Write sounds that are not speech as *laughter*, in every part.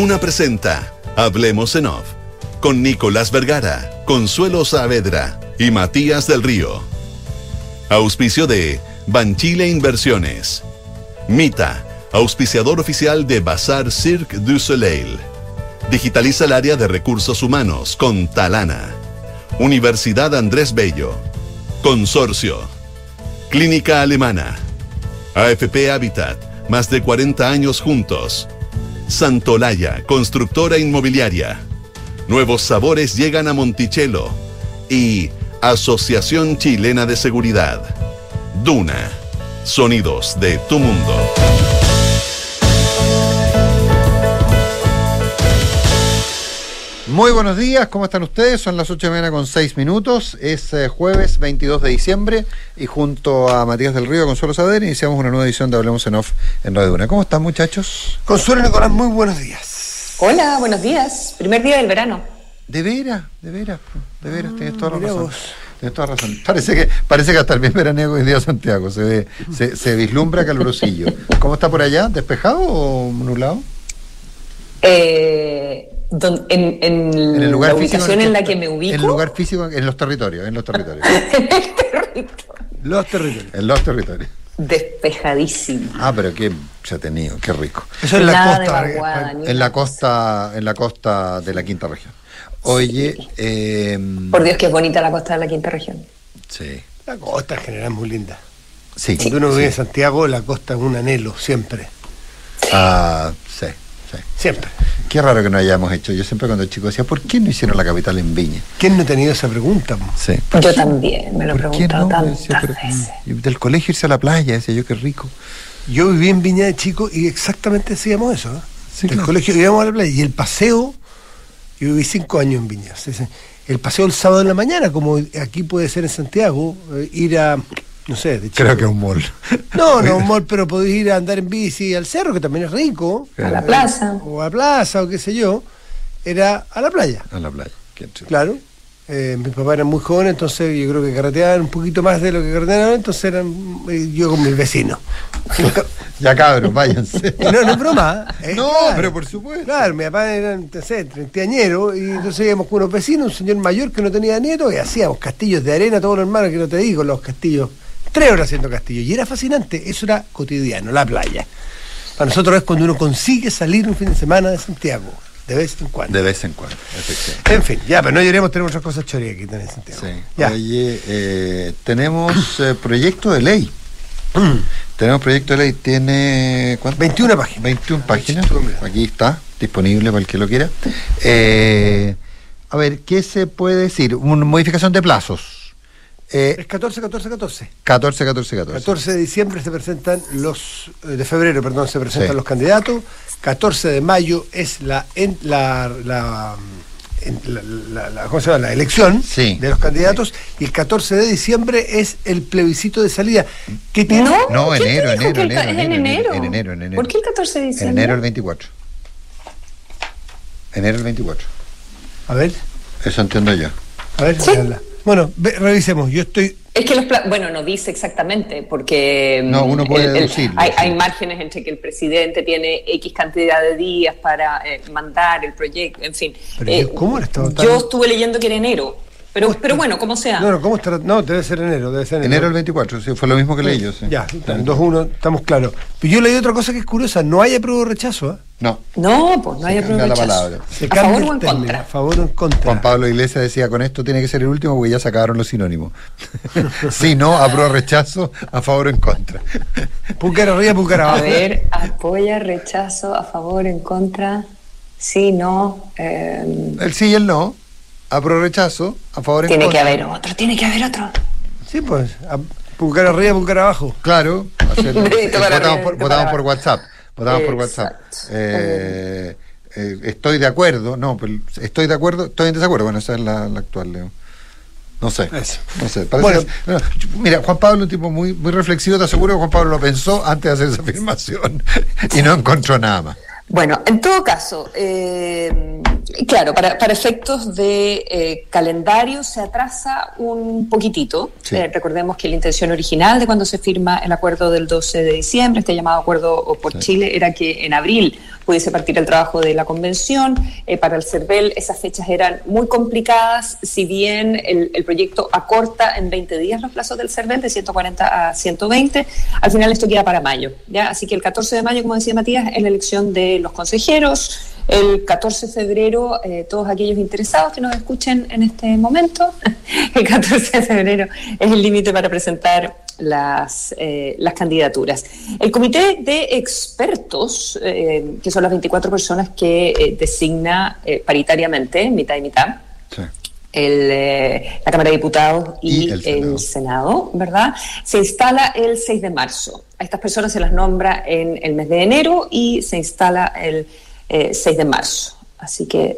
Duna presenta Hablemos en Off con Nicolás Vergara, Consuelo Saavedra y Matías del Río. Auspicio de Banchile Inversiones. Mita, auspiciador oficial de Bazar Cirque du Soleil. Digitaliza el área de recursos humanos con Talana. Universidad Andrés Bello. Consorcio. Clínica Alemana. AFP Habitat. Más de 40 años juntos. Santolaya, constructora inmobiliaria. Nuevos sabores llegan a Monticello. Y Asociación Chilena de Seguridad. Duna. Sonidos de tu mundo. Muy buenos días, ¿cómo están ustedes? Son las 8 de la mañana con 6 minutos, es eh, jueves 22 de diciembre y junto a Matías del Río, Consuelo Sader, iniciamos una nueva edición de Hablemos en Off en Radio Una. ¿Cómo están muchachos? Consuelo Nicolás, muy buenos días. Hola, buenos días. Primer día del verano. De veras, de veras, de veras, tienes toda la razón. Tienes toda razón. Parece que, parece que hasta el bien veraniego hoy día Santiago se ve, se, se vislumbra calurosillo. ¿Cómo está por allá? ¿Despejado o nublado? Eh, don- en, en En el lugar la ubicación el en la que me ubico. En el lugar físico, en los territorios, en los territorios. *laughs* en el territorio. Los territorios. en los territorios. Despejadísimo. Ah, pero qué se ha tenido, qué rico. Eso es la costa. vaguada, eh, ni En la costa, en la costa de la quinta región. Oye, eh, Por Dios, que es bonita la costa de la quinta región. sí, La costa en general es muy linda. sí, Cuando uno sí. vive en Santiago, la costa es un anhelo, siempre. Ah, sí, sí. Siempre. Qué raro que no hayamos hecho. Yo siempre cuando chico decía, ¿por qué no hicieron la capital en Viña? ¿Quién no ha tenido esa pregunta? Sí. Yo también me lo he ¿Por qué preguntado no? tantas Decía, pero- veces. y del colegio irse a la playa, decía yo, qué rico. Yo viví en Viña de chico y exactamente decíamos eso. ¿eh? Sí, Del claro. colegio íbamos a la playa y el paseo, yo viví cinco años en Viña. El paseo el sábado en la mañana, como aquí puede ser en Santiago, eh, ir a, no sé, de chico. Creo que es un mall. No, no, un mall, pero podés ir a andar en bici al cerro, que también es rico. A la plaza. O a la plaza, o qué sé yo. Era a la playa. A la playa. Claro. Eh, mis papás eran muy jóvenes, entonces yo creo que carreteaban un poquito más de lo que carreteaban entonces eran eh, yo con mis vecinos. *laughs* Ya cabros, váyanse. *laughs* No, no es broma. ¿eh? No, Claro. pero por supuesto. Claro, mi papá era, no sé, treintañero, y entonces íbamos con unos vecinos, un señor mayor que no tenía nietos, y hacíamos castillos de arena, todos los hermanos que no te digo, los castillos, tres horas haciendo castillos. Y era fascinante, eso era cotidiano, la playa. Para nosotros es cuando uno consigue salir un fin de semana de Santiago, de vez en cuando. De vez en cuando, efectivamente. En fin, ya, pero no lloremos, tenemos otras cosas chorías aquí en Santiago. Sí. Ya. Oye, eh, tenemos eh, proyecto de ley. Mm. Tenemos proyecto de ley, tiene. ¿cuánto? 21 páginas. 21 páginas. Aquí está, disponible para el que lo quiera. Eh, a ver, ¿qué se puede decir? Una modificación de plazos. Es Eh, 14, 14, 14. 14, 14, 14. 14 de diciembre se presentan los, eh, de febrero, perdón, se presentan Sí. los candidatos. 14 de mayo es la, en- la, la, en- la- la- la- ¿cómo se llama? la elección Sí. de los candidatos. Y el 14 de diciembre es el plebiscito de salida. ¿Qué tiene? No, No, ¿quién te enero, enero, enero, es en enero, enero. en enero, en enero. ¿Por qué el 14 de En diciembre? enero el 24. Enero el 24. A ver, Eso entiendo yo. a ver, Sí. Bueno, ve- revisemos. Yo estoy. Es que los pla- bueno, no dice exactamente, porque No, mm, uno puede el- el- deducirlo, hay, sí. hay márgenes entre que el presidente tiene X cantidad de días para eh, mandar el proyecto, en fin. Pero Eh, ¿cómo era tan- yo estuve leyendo que era enero, pero, pero bueno, como sea. No, no, ¿cómo está? No, debe ser enero, debe ser enero. Enero el 24, sí, fue lo mismo que leí yo. Sí. Ya, 2-1, estamos claros. Pero yo leí otra cosa que es curiosa: no hay apruebo o rechazo. ¿eh? No, No, pues no hay Se la apruebo palabra. Se ¿A cambia favor el o en término, contra? A favor o en contra. Juan Pablo Iglesias decía, con esto tiene que ser el último porque ya sacaron los sinónimos. *laughs* sí, no, apruebo rechazo, a favor o en contra. Púcara arriba, púcara A abajo. ver, apoya, rechazo, a favor, en contra, sí, no. eh, El sí y el no, apruebo rechazo, a favor en tiene que haber otro, tiene que haber otro. Sí, pues. a- Púcara arriba, púcara abajo. Claro, *laughs* para votamos, por, votamos. WhatsApp. Votamos por. WhatsApp. Eh, eh, estoy de acuerdo, no, pero estoy de acuerdo, estoy en desacuerdo. Bueno, esa es la, la actual, Leo. No sé. Eso. No sé. parece- Bueno. bueno, mira, Juan Pablo es un tipo muy, muy reflexivo, te aseguro que Juan Pablo lo pensó antes de hacer esa *laughs* afirmación y no encontró nada más. Bueno, en todo caso, eh, Claro, para, para efectos de eh, calendario se atrasa un poquitito. Sí. Eh, recordemos que la intención original de cuando se firma el acuerdo del 12 de diciembre, este llamado acuerdo por Chile, era que en abril pudiese partir el trabajo de la convención. Eh, para el CERVEL esas fechas eran muy complicadas, si bien el, proyecto acorta en 20 días los plazos del CERVEL, de 140 a 120, al final esto queda para mayo. ¿ya? Así que el 14 de mayo, como decía Matías, es la elección de los consejeros. El 14 de febrero, eh, todos aquellos interesados que nos escuchen en este momento, *laughs* el 14 de febrero es el límite para presentar las, eh, las candidaturas. El comité de expertos, eh, que son las 24 personas que eh, designa paritariamente, mitad y mitad, sí. el, la Cámara de Diputados y, y el, Senado. el, Senado. ¿verdad? Se instala el 6 de marzo. A estas personas se las nombra en el mes de enero y se instala el 6 de marzo. Así que,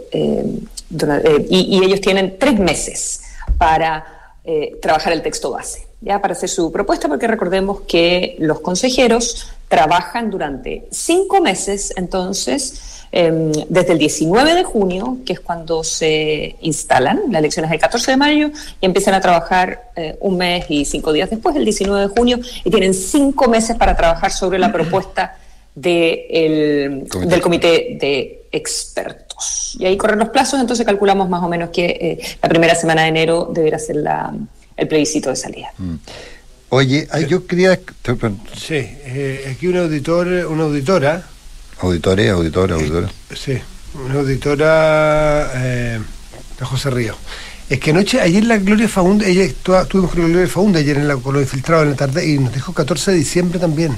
durante, y, y ellos tienen tres meses para trabajar el texto base ya para hacer su propuesta, porque recordemos que los consejeros trabajan durante cinco meses, entonces, eh, desde el 19 de junio, que es cuando se instalan, las elecciones del 14 de mayo, y empiezan a trabajar eh, un mes y cinco días después, el 19 de junio, y tienen cinco meses para trabajar sobre la *clears throat* propuesta de el, comité. del comité de expertos. Y ahí corren los plazos, entonces calculamos más o menos que eh, la primera semana de enero deberá ser la el plebiscito de salida. Mm. Oye, yo quería... Sí, eh, aquí una auditor, una auditora... Auditore, auditora, auditora. Eh, sí, una auditora eh, de José Río. Es que anoche, ayer la Gloria Faunda, ella estuvimos con la Gloria Faunda ayer en la, con los infiltrados en la tarde y nos dijo 14 de diciembre también.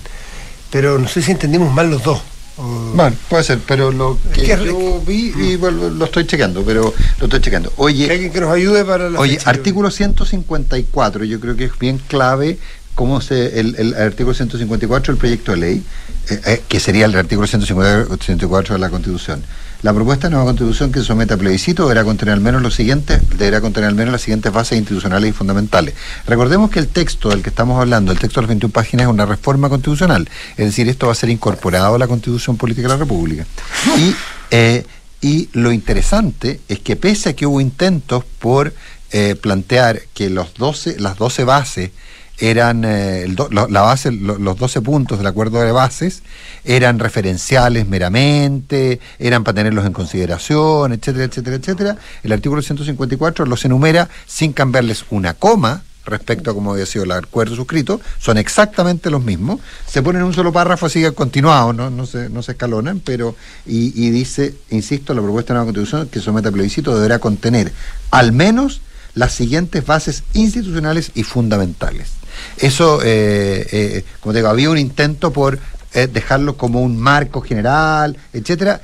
Pero no sé si entendimos mal los dos. Bueno, puede ser, pero lo que yo vi y bueno, lo estoy checando, pero lo estoy checando. Oye, que alguien que nos ayude para la Oye, fecha, artículo 154, yo creo que es bien clave cómo se el, el artículo 154 del proyecto de ley, eh, eh, que sería el artículo 154 de la Constitución. La propuesta de nueva constitución que se somete a plebiscito deberá contener al menos deberá contener al menos las siguientes bases institucionales y fundamentales. Recordemos que el texto del que estamos hablando, el texto de las 21 páginas, es una reforma constitucional. Es decir, esto va a ser incorporado a la Constitución Política de la República. Y, eh, y lo interesante es que pese a que hubo intentos por eh, plantear que los 12, las 12 bases eran eh, el do, la base, lo, los 12 puntos del acuerdo de bases eran referenciales meramente, eran para tenerlos en consideración, etcétera, etcétera, etcétera. El artículo 154 los enumera sin cambiarles una coma respecto a cómo había sido el acuerdo suscrito, son exactamente los mismos, se ponen en un solo párrafo así continuado, no, no, se, no se escalonan, pero y, y dice, insisto, la propuesta de nueva constitución que somete a plebiscito deberá contener al menos las siguientes bases institucionales y fundamentales. Eso, eh, eh, como digo, había un intento por eh, dejarlo como un marco general, etcétera.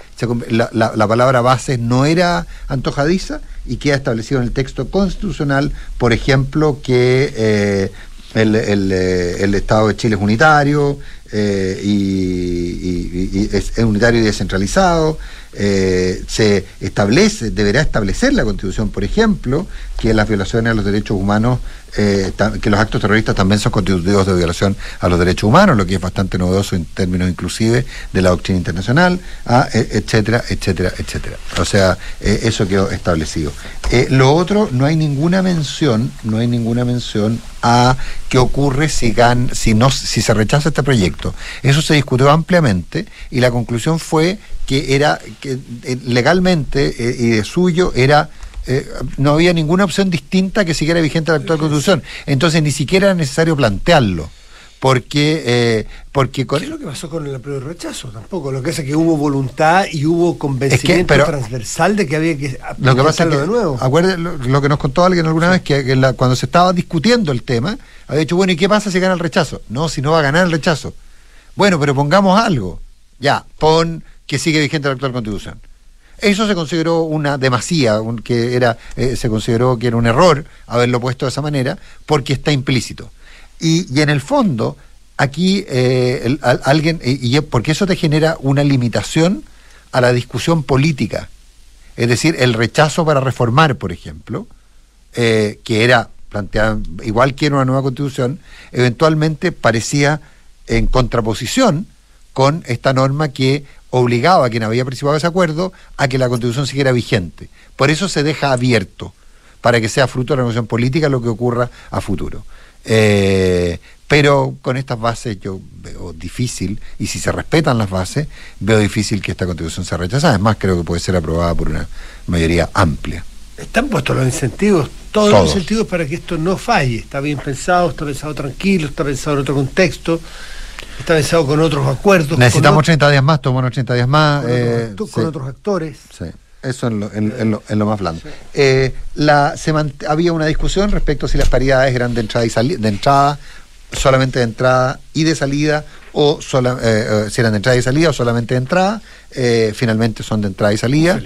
La, la, la, palabra base no era antojadiza y queda establecido en el texto constitucional, por ejemplo, que el, el, el, Estado de Chile es unitario y, es unitario y descentralizado. Eh, se establece, deberá establecer la Constitución, por ejemplo, que las violaciones a los derechos humanos, eh, que los actos terroristas también son constitutivos de violación a los derechos humanos, lo que es bastante novedoso en términos inclusive de la doctrina internacional, ah, etcétera, etcétera, etcétera. O sea, eh, eso quedó establecido. Eh, lo otro, no hay ninguna mención, no hay ninguna mención a qué ocurre si, si, no, si se rechaza este proyecto. Eso se discutió ampliamente y la conclusión fue que era que legalmente eh, y de suyo era eh, no había ninguna opción distinta que siguiera vigente la actual constitución. Entonces ni siquiera era necesario plantearlo. Porque, eh, porque con... ¿Qué es lo que pasó con el apruebo rechazo? Tampoco. Lo que es que hubo voluntad y hubo convencimiento es que, pero, transversal de que había que lo que pasa es que, de nuevo. Acuerde lo, lo, que nos contó alguien alguna sí. vez, que, que la, cuando se estaba discutiendo el tema, había dicho, bueno, ¿y qué pasa si gana el rechazo? No, si no va a ganar el rechazo. Bueno, pero pongamos algo. Ya, pon que sigue vigente la actual constitución. Eso se consideró una demasía, que era, eh, se consideró que era un error haberlo puesto de esa manera, porque está implícito. Y, y en el fondo, aquí eh, alguien, y, y, porque eso te genera una limitación a la discusión política. Es decir, el rechazo para reformar, por ejemplo, eh, que era planteada igual que en una nueva constitución, eventualmente parecía en contraposición con esta norma que obligaba a quien había participado de ese acuerdo a que la constitución siguiera vigente. Por eso se deja abierto, para que sea fruto de la negociación política lo que ocurra a futuro. Eh, pero con estas bases yo veo difícil, y si se respetan las bases, veo difícil que esta constitución sea rechazada. Además, creo que puede ser aprobada por una mayoría amplia. Están puestos los incentivos, todos, los incentivos para que esto no falle. Está bien pensado, está pensado tranquilo, está pensado en otro contexto, está pensado con otros acuerdos. Necesitamos 80 días más, toman 80 días más. Con, eh, con otros actores. Sí. Eso en lo, en, lo, en lo, más blando. Eh, la, se había una discusión respecto a si las paridades eran de entrada y de entrada, solamente de entrada y de salida, o sola, eh, si eran de entrada y salida o solamente de entrada. Eh, finalmente son de entrada y salida.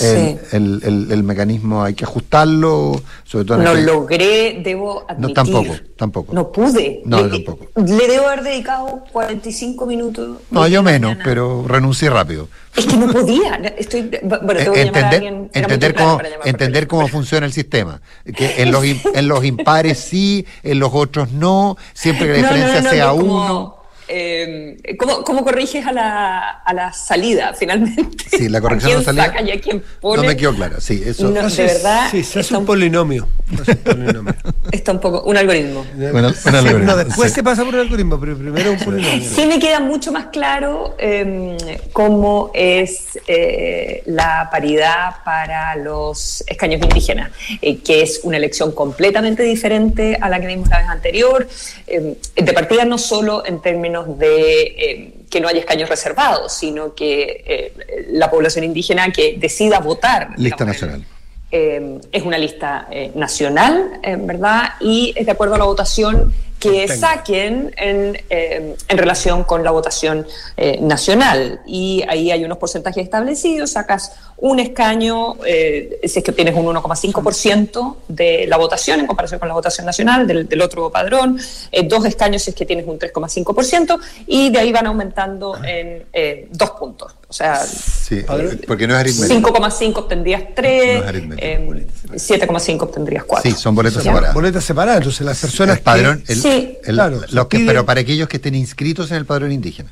El, el, el, mecanismo hay que ajustarlo, sobre todo No logré, debo admitir. No, tampoco, tampoco. No pude. No, le, tampoco. Le debo haber dedicado 45 minutos. No, yo menos, pero renuncié rápido. Es que no podía. Estoy, bueno, tengo que entender, a alguien, entender cómo, entender cómo funciona el sistema. Que en los, en los impares sí, en los otros no, siempre que la *laughs* diferencia no, sea como, uno. Eh, ¿cómo, ¿cómo, corriges a la, a la salida *laughs* finalmente? Sí, la corrección ¿A quién de salida. Saca y a quién pone? No me quedó claro, sí, eso. No, de verdad. Sí, se hace un polinomio. Se hace un polinomio. *laughs* Está un poco. Un algoritmo. Bueno, un Sí, algoritmo, no, después sí. se pasa por el algoritmo, pero primero un polinomio. Sí me queda mucho más claro eh, cómo es eh, la paridad para los escaños indígenas, eh, que es una elección completamente diferente a la que vimos la vez anterior, eh, de partida no solo en términos de eh, que no haya escaños reservados, sino que eh, la población indígena que decida votar. Lista digamos, nacional. eh, es una lista nacional, en verdad, y es de acuerdo a la votación que saquen en, eh, en relación con la votación eh, nacional. Y ahí hay unos porcentajes establecidos, sacas un escaño, eh, si es que obtienes un 1,5% de la votación en comparación con la votación nacional del, del otro padrón, eh, dos escaños si es que tienes un 3,5%, y de ahí van aumentando en eh, dos puntos. O sea, Sí, porque no es aritmético. 5,5 obtendrías 3, No aritmético. 7,5 obtendrías 4. Sí, son boletas Ya. separadas. Boletas separadas, entonces las personas. El padrón, el- Sí. el- Claro, los que- pero para aquellos que estén inscritos en el padrón indígena.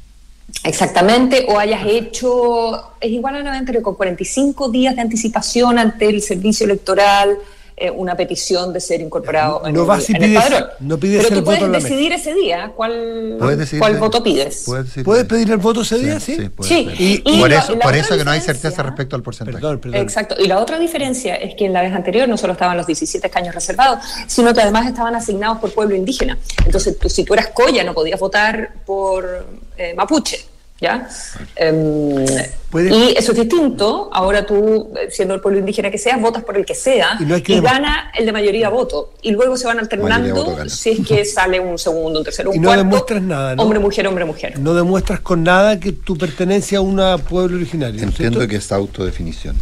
Exactamente, o hayas hecho, es igual a la vez anterior, con 45 días de anticipación ante el servicio electoral, eh, una petición de ser incorporado No en, el, vas y en el pides- padrón. no pides Pero el tú puedes decidir ese día cuál, ¿Puedes decidir cuál de- voto pides. Puedes, decidir ¿Puedes de- pedir el voto ese día? Sí. Sí, y- por eso, la por eso que no hay certeza respecto al porcentaje. Perdón, perdón. Exacto. Y la otra diferencia es que en la vez anterior no solo estaban los 17 escaños reservados, sino que además estaban asignados por pueblo indígena. Entonces, tú, si tú eras Coya, no podías votar por eh, Mapuche. ¿Ya? Em, y eso es distinto. Ahora tú, siendo el pueblo indígena que seas, votas por el que sea Y no hay que y demo- gana el de mayoría voto. Y luego se van alternando si es que sale un segundo, un tercero, un Y no cuarto. demuestras nada, ¿no? Hombre, mujer, hombre, mujer. No demuestras con nada que tu pertenencia a un pueblo originario. ¿no es Entiendo que es autodefinición.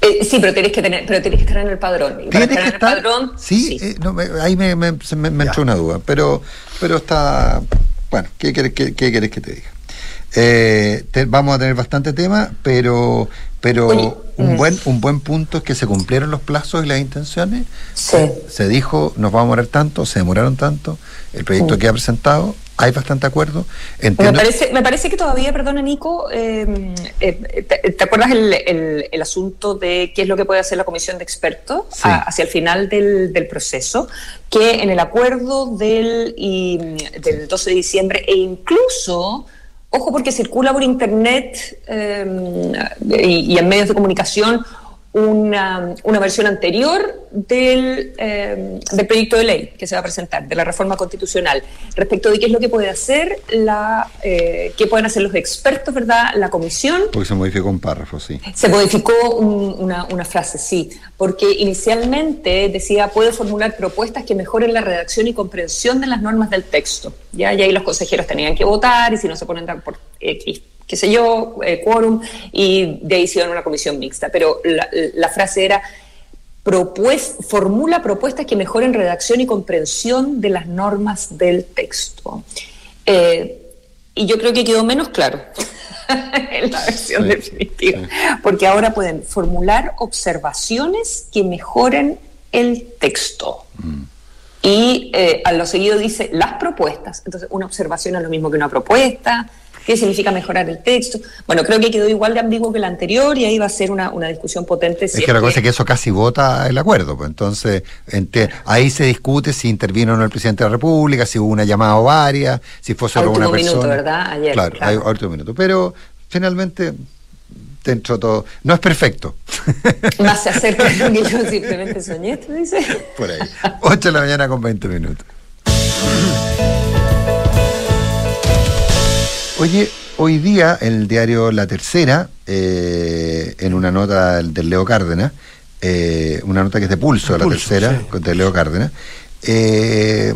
Eh, sí, pero tienes que tener, pero tienes que estar en el padrón. Y para Tienes que estar estar. en el padrón, sí, eh, no, me- ahí me, me- me- entró una duda, pero, pero está. Bueno, ¿qué quieres qué, qué quieres que te diga? Eh, te- vamos a tener bastante tema, pero, pero un mm. buen un buen punto es que se cumplieron los plazos y las intenciones. Sí. Se dijo, nos vamos a demorar tanto, se demoraron tanto, el proyecto Sí. queda presentado, hay bastante acuerdo. Me Entiendo, parece, me parece que todavía, perdona Nico, eh, eh, te, te acuerdas el, el- el asunto de qué es lo que puede hacer la comisión de expertos Sí. a- hacia el final del, del proceso? Que en el acuerdo del, y, del 12 de diciembre e incluso, ojo porque circula por internet eh, y, y en medios de comunicación una, una versión anterior del, eh, del proyecto de ley que se va a presentar, de la reforma constitucional, respecto de qué es lo que puede hacer la, eh, qué pueden hacer los expertos, ¿verdad? La comisión. porque se modificó un párrafo, sí. Se modificó un- una, una frase, sí, porque inicialmente decía puede formular propuestas que mejoren la redacción y comprensión de las normas del texto. Ya, y ahí los consejeros tenían que votar y si no se ponen de acuerdo por X, qué sé yo, eh, quórum, y de ahí se iban a una comisión mixta. Pero la, la frase era propues- formula propuestas que mejoren redacción y comprensión de las normas del texto. Eh, y yo creo que quedó menos claro *laughs* en la versión Sí, definitiva, sí. porque ahora pueden formular observaciones que mejoren el texto. Y eh, a lo seguido dice las propuestas. Entonces, una observación es lo mismo que una propuesta. ¿Qué significa mejorar el texto? Bueno, creo que quedó igual de ambiguo que el anterior y ahí va a ser una, discusión potente. es que la cosa es que eso casi vota el acuerdo. Pues entonces, ahí se discute si intervino o no el presidente de la República, si hubo una llamada o varias, si fue solo una persona. minuto, ¿verdad? Ayer. Claro, claro. Hay, minuto. Pero finalmente dentro todo. No es perfecto. *laughs* Más se acerca de lo que yo simplemente soñé, ¿tú dices? Por ahí. 8 de la mañana con 20 minutos. Oye, hoy día el diario La Tercera, eh, en una nota del, Leo Cárdenas, eh, una nota que es de pulso, La Tercera, de Leo Cárdenas, eh,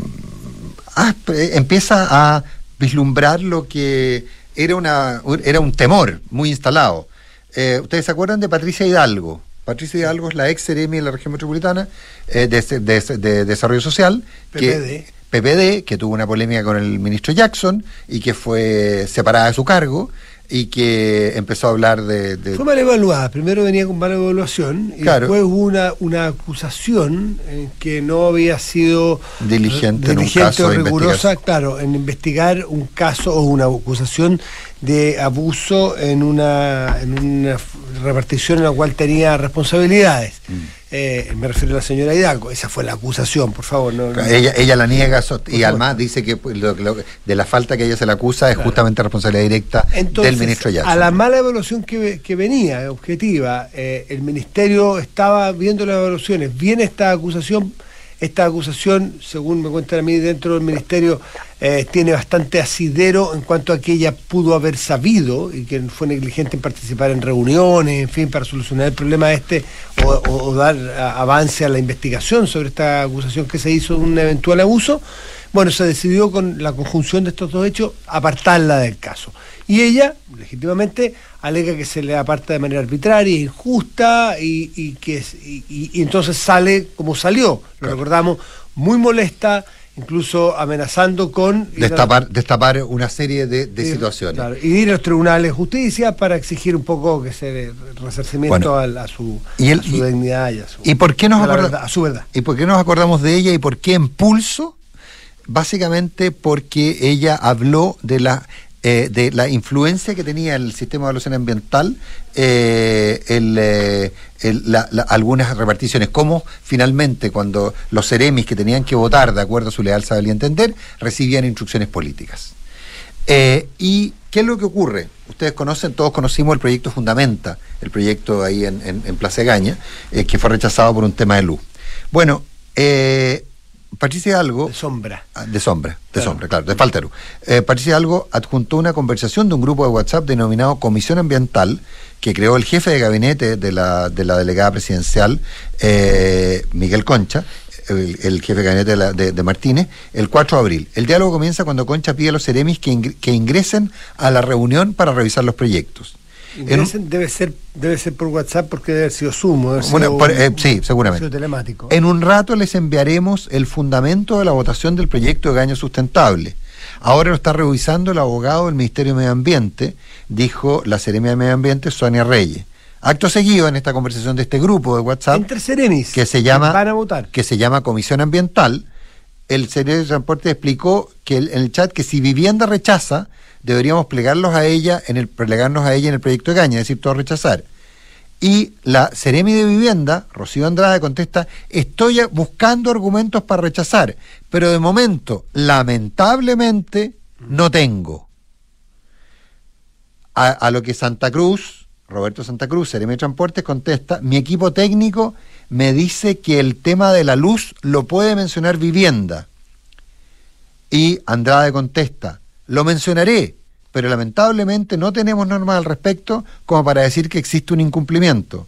ah, empieza a vislumbrar lo que era, una, era un temor muy instalado eh, ¿Ustedes se acuerdan de Patricia Hidalgo? Patricia Hidalgo es la ex seremi de la región metropolitana eh, de, Desarrollo Social. Que, PPD, que tuvo una polémica con el ministro Jackson y que fue separada de su cargo y que empezó a hablar de, Fue mal evaluada, primero venía con mala evaluación y después hubo una, una acusación en que no había sido diligente, caso o rigurosa, claro, en investigar un caso o una acusación de abuso en una, en una repartición en la cual tenía responsabilidades. Mm. Eh, me refiero a la señora Hidalgo, esa fue la acusación, por favor. ella, ella la niega y además dice que de la falta que ella se le acusa es justamente responsabilidad directa del ministro Jackson. A la mala evaluación que, venía, objetiva, eh, el ministerio estaba viendo las evaluaciones, viene esta acusación esta acusación, según me cuentan a mí dentro del ministerio, eh, tiene bastante asidero en cuanto a que ella pudo haber sabido y que fue negligente en participar en reuniones, en fin, para solucionar el problema este o, dar avance a la investigación sobre esta acusación que se hizo de un eventual abuso. Bueno, se decidió con la conjunción de estos dos hechos apartarla del caso. Y ella, legítimamente, alega que se le aparta de manera arbitraria, injusta, y, que y, entonces sale como salió, lo recordamos, muy molesta, incluso amenazando con... Destapar, destapar una serie de, situaciones. y ir a los tribunales de justicia para exigir un poco que se resarcimiento a, su, dignidad y a su, ¿y por qué nos a su verdad. ¿Y por qué nos acordamos de ella y por qué impulso? Básicamente porque ella habló de la eh, de la influencia que tenía el sistema de evaluación ambiental eh, eh, algunas reparticiones, como finalmente cuando los seremis que tenían que votar de acuerdo a su leal saber y entender, recibían instrucciones políticas. ¿Y qué es lo que ocurre? Ustedes conocen, todos conocimos el proyecto Fundamenta, el proyecto ahí en, en, Gaña, que fue rechazado por un tema de luz. Bueno, Patricia Algo. De sombra. Ah, de sombra, de sombra, claro, de Falteru. Eh, Patricia Algo adjuntó una conversación de un grupo de WhatsApp denominado Comisión Ambiental, que creó el jefe de gabinete de la, de la delegada presidencial, eh, Miguel Concha, el, jefe de gabinete de, Martínez, el 4 de abril. El diálogo comienza cuando Concha pide a los Ceremis que, que ingresen a la reunión para revisar los proyectos debe ser debe ser por WhatsApp porque debe haber sido Sumo. Eh, sí, seguramente. telemático. En un rato les enviaremos el fundamento de la votación del proyecto de Gaño Sustentable. Ahora lo está revisando el abogado del Ministerio de Medio Ambiente, dijo la Seremia de Medio Ambiente, Sonia Reyes. Acto seguido en esta conversación de este grupo de WhatsApp. Entre Seremis. Que se llama. Que se llama Comisión Ambiental. El Seremi de Transporte explicó que en el chat que si vivienda rechaza, deberíamos plegarlos a ella en el, plegarnos a ella en el proyecto de Caña, es decir, todo rechazar. Y la Ceremi de Vivienda, Rocío Andrade, contesta, estoy buscando argumentos para rechazar, pero de momento, lamentablemente, no tengo. A, lo que Santa Cruz, Roberto Santa Cruz, Ceremi de Transportes, contesta, mi equipo técnico me dice que el tema de la luz lo puede mencionar vivienda. Y Andrade contesta, lo mencionaré, pero lamentablemente no tenemos normas al respecto como para decir que existe un incumplimiento.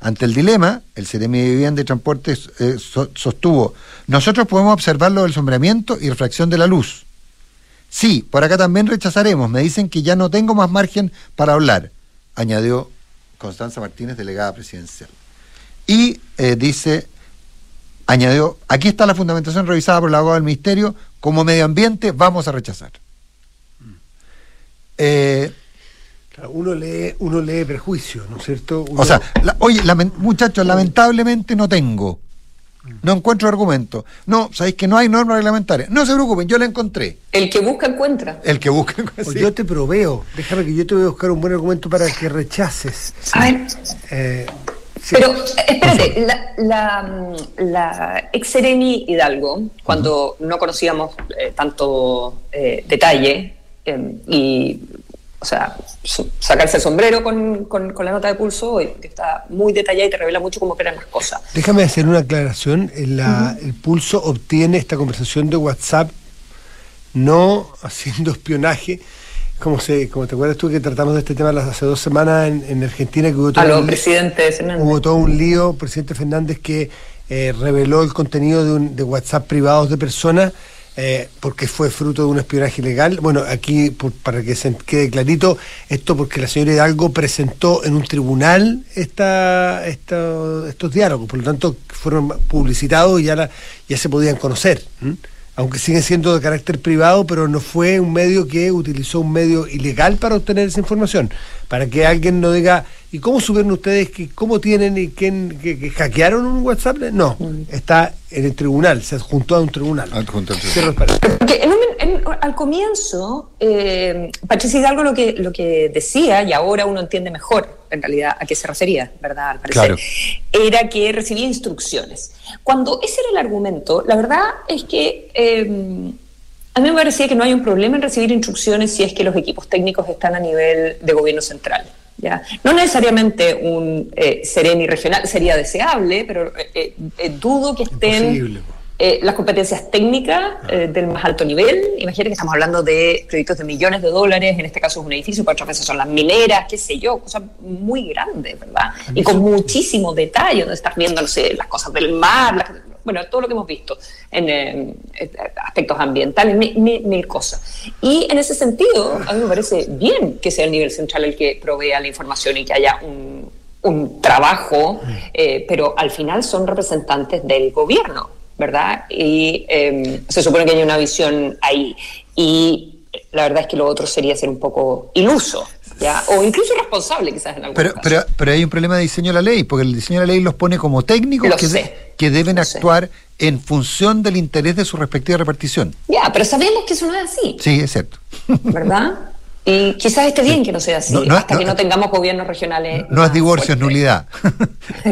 Ante el dilema, el Ceremi de Vivienda y Transporte eh, sostuvo, nosotros podemos observar lo del sombreamiento y refracción de la luz. Sí, por acá también rechazaremos, me dicen que ya no tengo más margen para hablar, añadió Constanza Martínez, delegada presidencial. Y eh, dice, añadió, aquí está la fundamentación revisada por el abogado del Ministerio, como medio ambiente vamos a rechazar. Eh, uno lee, uno lee prejuicio, ¿no es cierto? O sea, oye, muchachos, lamentablemente no tengo. No encuentro argumento. No, sabéis que no hay norma reglamentaria. No se preocupen, yo la encontré. El que busca encuentra. El que busca *laughs* O yo te proveo. Déjame que yo te voy a buscar un buen argumento para que rechaces. A ver, Eh, sí. Pero, espérate, la, la, la ex Hidalgo, cuando no conocíamos eh, tanto eh, detalle, eh, y, o sea, sacarse el sombrero con, con- con la nota de pulso, que está muy detallada y te revela mucho cómo operan las cosas. Déjame hacer una aclaración. El, la- el pulso obtiene esta conversación de WhatsApp no haciendo *laughs* espionaje. Como, se, como te acuerdas tú que tratamos de este tema hace dos semanas en, en Argentina, que hubo todo, los un, presidentes Fernández. hubo todo un lío, presidente Fernández, que eh, reveló el contenido de, un- de WhatsApp privados de personas eh, porque fue fruto de un espionaje ilegal. Bueno, aquí, por- para que se quede clarito, esto porque la señora Hidalgo presentó en un tribunal esta, esta- estos diálogos, por lo tanto fueron publicitados y ya, la- ya se podían conocer. Aunque siguen siendo de carácter privado, pero no fue un medio que utilizó un medio ilegal para obtener esa información. Para que alguien no diga, ¿y cómo supieron ustedes que cómo tienen y quién, que, que hackearon un WhatsApp? No, está en el tribunal, se adjuntó a un tribunal. Al el paréntesis. Porque en un- en- al comienzo, eh, Patricia Hidalgo lo que, lo que decía, y ahora uno entiende mejor en realidad a qué se refería, ¿verdad? Al parecer, Claro. era que recibía instrucciones. Cuando ese era el argumento, la verdad es que eh, a mí me parecía que no hay un problema en recibir instrucciones si es que los equipos técnicos están a nivel de gobierno central. ¿Ya? No necesariamente un eh, sereni regional sería deseable, pero eh, eh, eh, dudo que estén eh, las competencias técnicas eh, del más alto nivel. Imagínate que estamos hablando de proyectos de millones de dólares, en este caso es un edificio, para otras veces son las mineras, qué sé yo, cosas muy grandes, ¿verdad? Y con muchísimo detalle, donde estás viendo, no sé, las cosas del mar, las- bueno, todo lo que hemos visto en eh, aspectos ambientales, mil, mil- mil cosas. Y en ese sentido, a mí me parece bien que sea el nivel central el que provea la información y que haya un, un trabajo, eh, pero al final son representantes del gobierno, ¿verdad? Y eh, se supone que hay una visión ahí. Y la verdad es que lo otro sería ser un poco iluso, ¿ya? O incluso irresponsable, quizás en algún Pero, caso. pero, pero hay un problema de diseño de la ley, porque el diseño de la ley los pone como técnicos que, sé, de- que deben lo sé. actuar en función del interés de su respectiva repartición. Ya, pero sabemos que eso no es así, Sí, es cierto. ¿verdad? Y quizás esté bien que no sea así, No, no, hasta no, que no tengamos gobiernos regionales. No es divorcio, es nulidad. *laughs*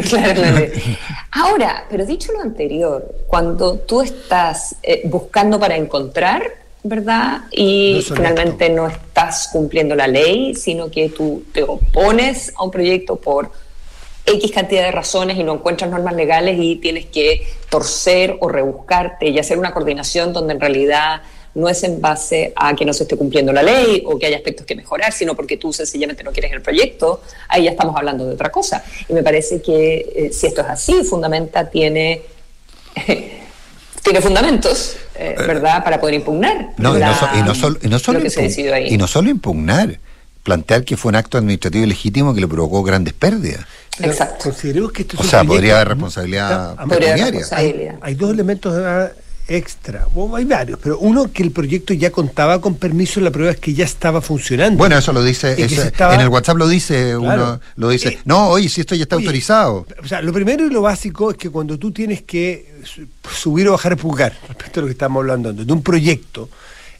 Claro, claro. *laughs* Ahora, pero dicho lo anterior, cuando tú estás eh, buscando para encontrar, ¿verdad? Y finalmente no estás cumpliendo la ley, sino que tú te opones a un proyecto por X cantidad de razones y no encuentras normas legales y tienes que torcer o rebuscarte y hacer una coordinación donde en realidad no es en base a que no se esté cumpliendo la ley o que hay aspectos que mejorar, sino porque tú sencillamente no quieres el proyecto, ahí ya estamos hablando de otra cosa. Y me parece que eh, si esto es así, Fundamenta tiene, tiene fundamentos, eh, ¿verdad?, para poder impugnar. No, y no, la- so- y no solo, y no solo lo que se impugn- decidió ahí. y no solo impugnar, plantear que fue un acto administrativo ilegítimo que le provocó grandes pérdidas. Exacto. Consideremos que esto es O un sea, proyecto- podría haber responsabilidad pecuniaria. responsabilidad. Hay dos elementos extra, hay varios, pero uno que el proyecto ya contaba con permiso, la prueba es que ya estaba funcionando. Bueno, eso lo dice, eso- estaba- en el WhatsApp lo dice, Claro. uno lo dice, Eh, no, oye, si esto ya está Oye, autorizado. O sea, lo primero y lo básico es que cuando tú tienes que su- subir o bajar pulgar, *laughs* respecto a lo que estamos hablando de un proyecto,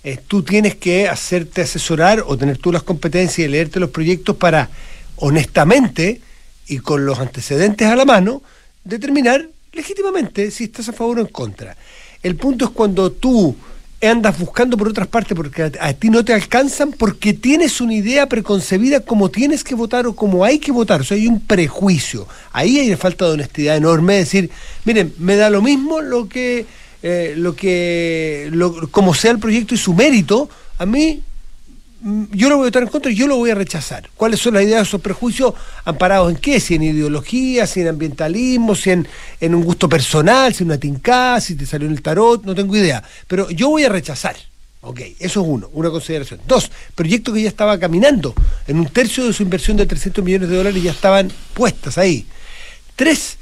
eh, tú tienes que hacerte asesorar o tener tú las competencias y leerte los proyectos para, honestamente y con los antecedentes a la mano, determinar legítimamente si estás a favor o en contra. El punto es cuando tú andas buscando por otras partes porque a, ti no te alcanzan porque tienes una idea preconcebida como tienes que votar o como hay que votar. O sea, hay un prejuicio. Ahí hay una falta de honestidad enorme. Decir, miren, me da lo mismo lo que, eh, lo que, lo- como sea el proyecto y su mérito, a mí yo lo voy a votar en contra y yo lo voy a rechazar. ¿Cuáles son las ideas, esos prejuicios amparados en qué? Si en ideología, si en ambientalismo, si en, en un gusto personal, si en una tincada, si te salió en el tarot, no tengo idea. Pero yo voy a rechazar. Ok, eso es uno, una consideración. Dos, proyecto que ya estaba caminando. En un tercio de su inversión de 300 millones de dólares ya estaban puestas ahí. Tres,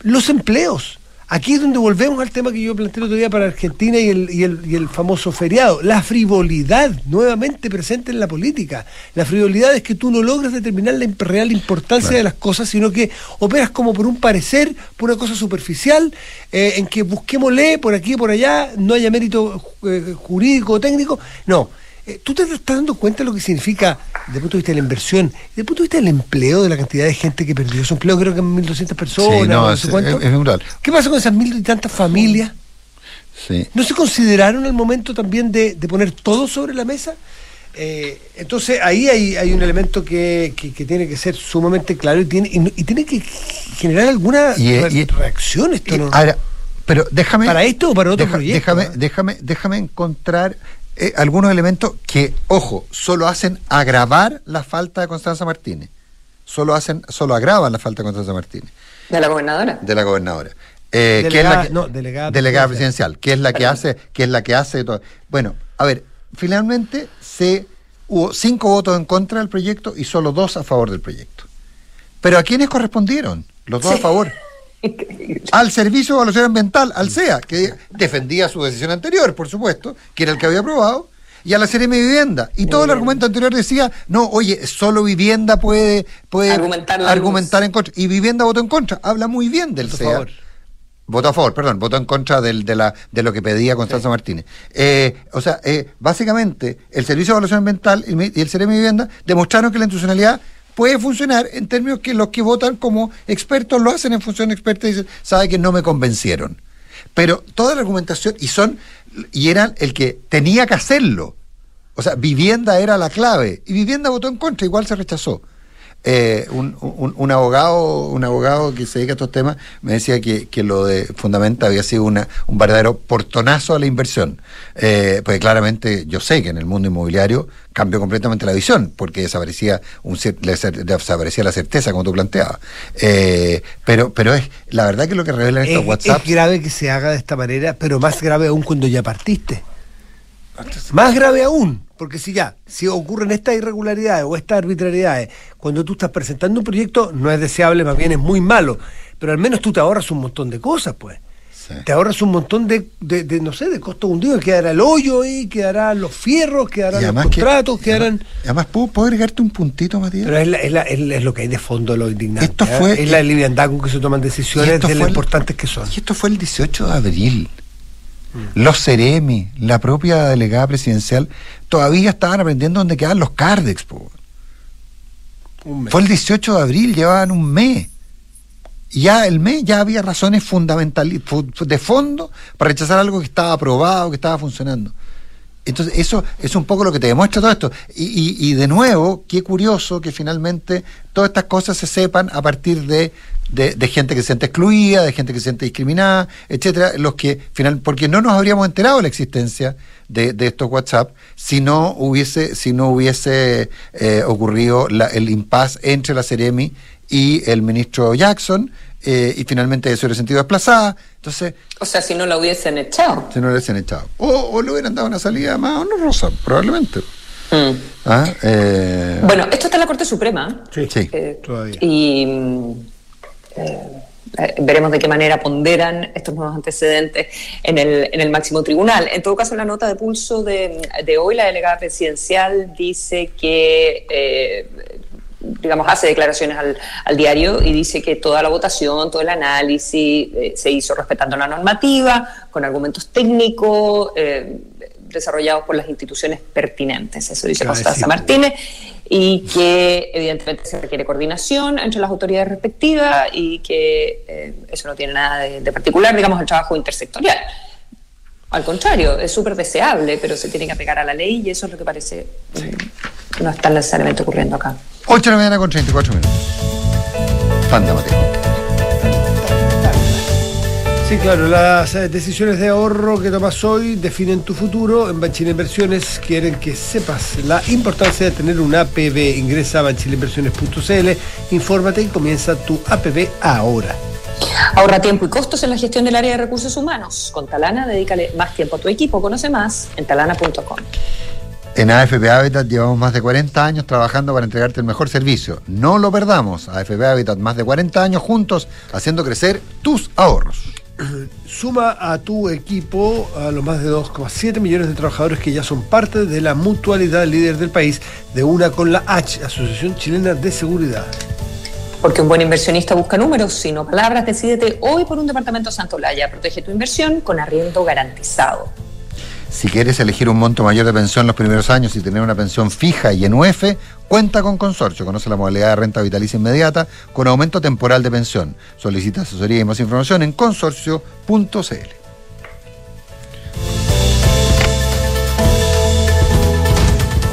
los empleos. Aquí es donde volvemos al tema que yo planteé el otro día para Argentina y el, y el, y el famoso feriado. La frivolidad nuevamente presente en la política. La frivolidad es que tú no logras determinar la real importancia Claro. de las cosas, sino que operas como por un parecer, por una cosa superficial, eh, en que busquémosle por aquí y por allá, no haya mérito eh, jurídico o técnico. No. Eh, ¿Tú te estás dando cuenta de lo que significa desde el punto de vista de la inversión, desde el punto de vista del empleo, de la cantidad de gente que perdió su empleo, creo que en 1.200 personas, Sí, no, sé cuánto? es-. ¿Qué pasa con esas mil y tantas familias? Sí. ¿No se consideraron el momento también de, de poner todo sobre la mesa? Eh, entonces ahí hay, hay un elemento que, que- que tiene que ser sumamente claro y tiene, y, no- y tiene que generar alguna Y, re- y- reacción esto, ¿no? ahora, pero déjame. ¿Para esto o para otro proyecto, Déjame, déjame, déjame encontrar eh, algunos elementos que, ojo, solo hacen agravar la falta de Constanza Martínez. Solo hacen, solo agravan la falta de Constanza Martínez, De la gobernadora. de la gobernadora. Eh, que es Delegada- la que- no, delegada delegada presidencial. que es la que hace, que es la que hace todo. Bueno, a ver, finalmente se hubo cinco votos en contra del proyecto y solo dos a favor del proyecto. Pero ¿a quiénes correspondieron? Los dos a favor. Increíble. al Servicio de Evaluación Ambiental, al CEA, que defendía su decisión anterior, por supuesto, que era el que había aprobado, y a la CRM Vivienda. Y todo el argumento anterior decía, no, oye, solo Vivienda puede, puede Argumentar argumentar en contra. Y Vivienda votó en contra. Habla muy bien del Por CEA. favor. Votó a favor, perdón, votó en contra del- de, la, de lo que pedía Constanza Martínez. Eh, o sea, eh, básicamente, el Servicio de Evaluación Ambiental y el CRM Vivienda demostraron que la institucionalidad puede funcionar en términos que los que votan como expertos lo hacen en función experta y dicen, sabe que no me convencieron. Pero toda la argumentación, y son, y eran el que tenía que hacerlo. O sea, vivienda era la clave. Y vivienda votó en contra, igual se rechazó. Eh, un, un- un abogado un abogado que se dedica a estos temas me decía que, que lo de Fundamenta había sido una, un verdadero portonazo a la inversión. Eh, pues claramente yo sé que en el mundo inmobiliario cambió completamente la visión, porque desaparecía, un, cier- le cer- desaparecía la certeza, como tú planteabas. Eh, pero, pero es la verdad que lo que revelan estos Es, WhatsApp. es grave que se haga de esta manera, pero más grave aún cuando ya partiste. Más grave aún, porque si ya, si ocurren estas irregularidades o estas arbitrariedades, cuando tú estás presentando un proyecto, no es deseable, más bien es muy malo, pero al menos tú te ahorras un montón de cosas, pues. Sí. Te ahorras un montón de, de, de, no sé, de costo hundido, quedará el hoyo ahí, quedarán los fierros, quedarán los que- contratos, y quedarán... además, ¿puedo, puedo agregarte un puntito, Matías? Pero es, la- es, la- es la- es lo que hay de fondo lo indignante. Esto ¿eh? fue- es la liviandad con que se toman decisiones de lo importantes que son. Y esto fue el 18 de abril. Los Ceremi, la propia delegada presidencial, todavía estaban aprendiendo dónde quedaban los Cardex. po. Fue el 18 de abril, llevaban un mes. Ya el mes ya había razones fundamentales de fondo para rechazar algo que estaba aprobado, que estaba funcionando. Entonces, eso es un poco lo que te demuestra todo esto. Y, y- y de nuevo, qué curioso que finalmente todas estas cosas se sepan a partir de, de- de gente que se siente excluida, de gente que se siente discriminada, etcétera, los que final, porque no nos habríamos enterado de la existencia de, de estos WhatsApp si no hubiese, si no hubiese eh, ocurrido la- el impasse entre la Ceremi y el ministro Jackson, eh, y finalmente eso hubiera sentido desplazada. Entonces, O sea, si no la hubiesen echado. si no le hubiesen echado. O, o le hubieran dado una salida más honrosa, probablemente. Mm. ¿Ah? Eh, Bueno, esto está en la Corte Suprema. Sí, Sí. Eh, todavía. Y mm, eh, veremos de qué manera ponderan estos nuevos antecedentes en el, en el máximo tribunal. En todo caso, en la nota de pulso de, de hoy, la delegada presidencial dice que, eh, digamos, hace declaraciones al, al diario y dice que toda la votación, todo el análisis eh, se hizo respetando la normativa, con argumentos técnicos. eh, desarrollados por las instituciones pertinentes, eso dice Constanza. Martínez, y que evidentemente se requiere coordinación entre las autoridades respectivas y que eh, eso no tiene nada de, de particular, digamos, el trabajo intersectorial. Al contrario, es súper deseable, pero se tiene que apegar a la ley y eso es lo que parece mm, no está necesariamente ocurriendo acá. 8 de la mañana con 34 minutos. Fanda, Mateo. Sí, claro, las eh, decisiones de ahorro que tomas hoy definen tu futuro. En Banchile Inversiones quieren que sepas la importancia de tener un APB. Ingresa a banchileinversiones.cl, infórmate y comienza tu APB ahora. Ahorra tiempo y costos en la gestión del área de recursos humanos. Con Talana, dedícale más tiempo a tu equipo. Conoce más en talana.com. En AFP Habitat llevamos más de 40 años trabajando para entregarte el mejor servicio. No lo perdamos. AFP Habitat, más de 40 años juntos haciendo crecer tus ahorros. *clears throat* suma a tu equipo a los más de 2,7 millones de trabajadores que ya son parte de la mutualidad líder del país, de una con la H, Asociación Chilena de Seguridad. Porque un buen inversionista busca números, sino palabras. Decídete hoy por un departamento Santolaya. Protege tu inversión con arriendo garantizado. Si quieres elegir un monto mayor de pensión los primeros años y tener una pensión fija y en UF, cuenta con Consorcio. Conoce la modalidad de renta vitalicia inmediata con aumento temporal de pensión. Solicita asesoría y más información en consorcio.cl.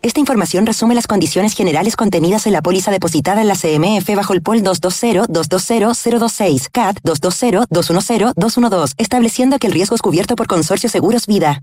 Esta información resume las condiciones generales contenidas en la póliza depositada en la CMF bajo el POL 220-220-026, CAT 220-210-212, estableciendo que el riesgo es cubierto por Consorcio Seguros Vida.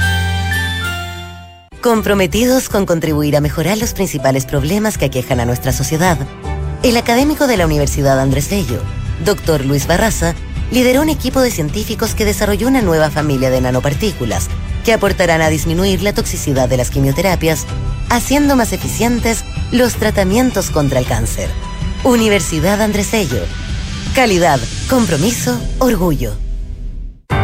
Comprometidos con contribuir a mejorar los principales problemas que aquejan a nuestra sociedad, el académico de la Universidad Andrés Bello, Dr. Luis Barraza, lideró un equipo de científicos que desarrolló una nueva familia de nanopartículas que aportarán a disminuir la toxicidad de las quimioterapias, haciendo más eficientes los tratamientos contra el cáncer. Universidad Andrés Bello. Calidad, compromiso, orgullo.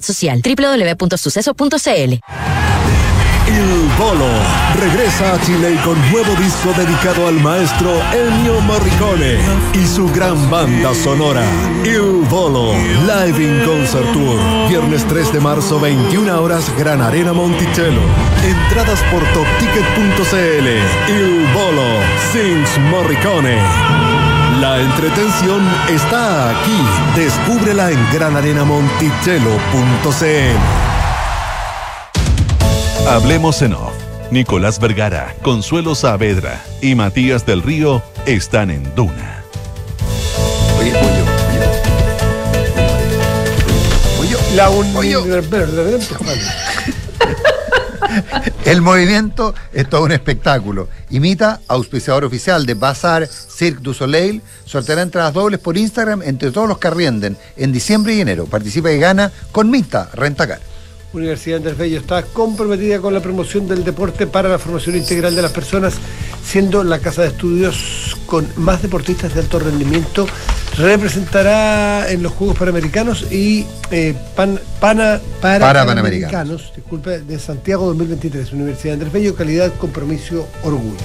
Social. www.suceso.cl Il Bolo regresa a Chile con nuevo disco dedicado al maestro Ennio Morricone y su gran banda sonora. Il Bolo Live in Concert Tour. Viernes 3 de marzo, 21 horas, Gran Arena Monticello. Entradas por topticket.cl. Il Bolo sings Morricone. La entretención está aquí. Descúbrela en granarenamonticello.cl. Hablemos en off. Nicolás Vergara, Consuelo Saavedra y Matías del Río están en Duna. Oye, oye, oye. La un... *laughs* El movimiento es todo un espectáculo. Imita auspiciador oficial de Bazar Cirque du Soleil. Sorteará entradas dobles por Instagram entre todos los que arrienden en diciembre y enero. Participa y gana con Mita Rentacar. Universidad Andrés Bello está comprometida con la promoción del deporte para la formación integral de las personas, siendo la casa de estudios con más deportistas de alto rendimiento. Representará en los Juegos Panamericanos y eh, pan, pana, para, Para Panamericanos. disculpe, de Santiago 2023. Universidad Andrés Bello, calidad, compromiso, orgullo.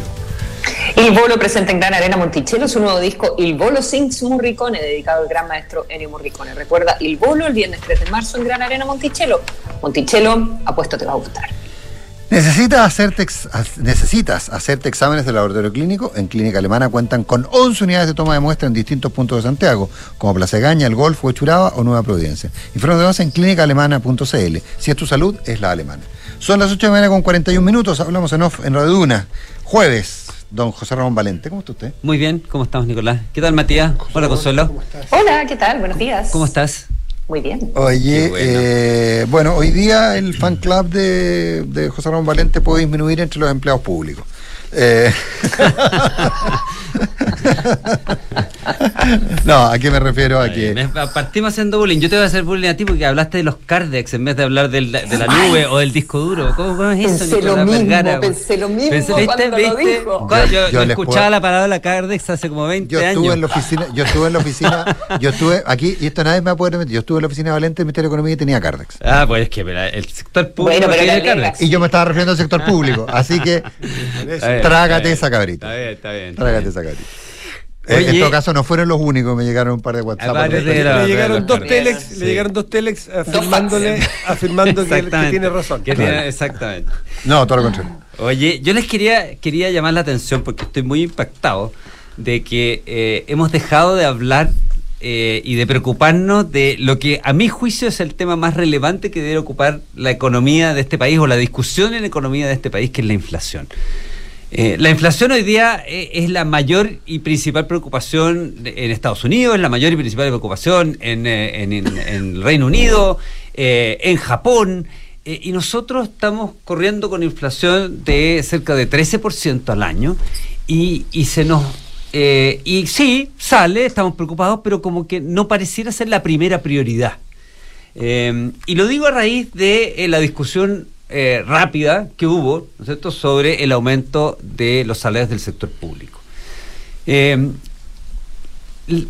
Il Volo presenta en Gran Arena Monticello su nuevo disco Il Volo Sings Morricone, dedicado al gran maestro Ennio Morricone. Recuerda Il Volo el viernes 3 de marzo en Gran Arena Monticello. Monticello, apuesto te va a gustar. ¿Necesitas hacerte, ex- necesitas hacerte exámenes de laboratorio clínico? En Clínica Alemana cuentan con 11 unidades de toma de muestra en distintos puntos de Santiago, como Plaza Gaña, El Golfo, Huechuraba o Nueva Providencia. Infórmate más en clínicaalemana.cl. Si es tu salud, es la alemana. Son las 8 de la mañana con 41 minutos. Hablamos en off en Radio Duna. Jueves, don José Ramón Valente. ¿Cómo está usted? Muy bien, ¿cómo estamos, Nicolás? ¿Qué tal, Matías? Hola, Consuelo. Hola, ¿qué tal? Buenos días. ¿Cómo estás? Muy bien. Oye, bueno. eh, bueno, hoy día el fan club de, de José Ramón Valente puede disminuir entre los empleados públicos. Eh, *laughs* *laughs* no, ¿a qué me refiero? A que Partimos haciendo bullying. Yo te voy a hacer bullying a ti porque hablaste de los Cardex en vez de hablar del- de la nube o del disco duro. ¿Cómo, cómo es eso, Pensé lo mismo, Vergara? pensé lo mismo Pensé- cuando lo dijo. Cuando Yo, Yo- yo escuchaba puedo- la palabra Cardex hace como 20 yo años. estuve en la oficina, yo estuve en la oficina, yo estuve aquí, y esto nadie me va a poder meter, yo estuve en la oficina de Valente del Ministerio de Economía y tenía Cardex. Ah, pues es que mira, el sector público Bueno, pero tiene la Cardex. Y yo me estaba refiriendo al sector público, así que *laughs* bien, trágate bien. esa cabrita. Está bien, está bien. está Trágate bien. esa cabrita. En todo caso, no fueron los únicos, me llegaron un par de WhatsApp. de Le, la- llegaron dos telex, Sí. le llegaron dos telex afirmándole, afirmando que, tiene razón. Que tiene- exactamente. No, todo lo contrario. Oye, yo les quería, quería llamar la atención porque estoy muy impactado de que eh, hemos dejado de hablar eh, y de preocuparnos de lo que a mi juicio es el tema más relevante que debe ocupar la economía de este país o la discusión en economía de este país, que es la inflación. Eh, la inflación hoy día eh, es la mayor y principal preocupación en Estados Unidos, es la mayor y principal preocupación en, eh, en- en- en el Reino Unido, eh, en Japón, y nosotros estamos corriendo con inflación de cerca de 13% al año, y, y se nos... y sí, sale, estamos preocupados, pero como que no pareciera ser la primera prioridad. Y lo digo a raíz de la discusión eh, rápida que hubo ¿no sobre el aumento de los salarios del sector público. Eh,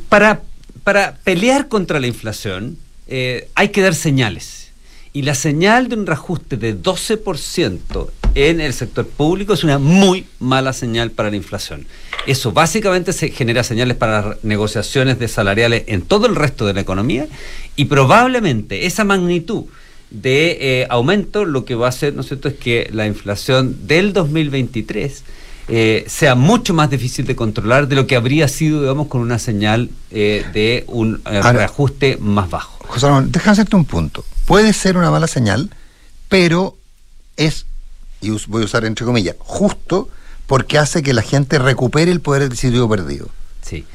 para, para pelear contra la inflación eh, hay que dar señales. Y la señal de un reajuste de 12% en el sector público es una muy mala señal para la inflación. Eso básicamente se genera señales para las negociaciones de salariales en todo el resto de la economía y probablemente esa magnitud de eh, aumento lo que va a hacer, ¿no es cierto?, es que la inflación del 2023 eh, sea mucho más difícil de controlar de lo que habría sido, digamos, con una señal eh, de un Ahora- reajuste más bajo. José Ramón, déjame hacerte un punto. Puede ser una mala señal, pero es, y voy a usar entre comillas, justo porque hace que la gente recupere el poder adquisitivo perdido. Sí.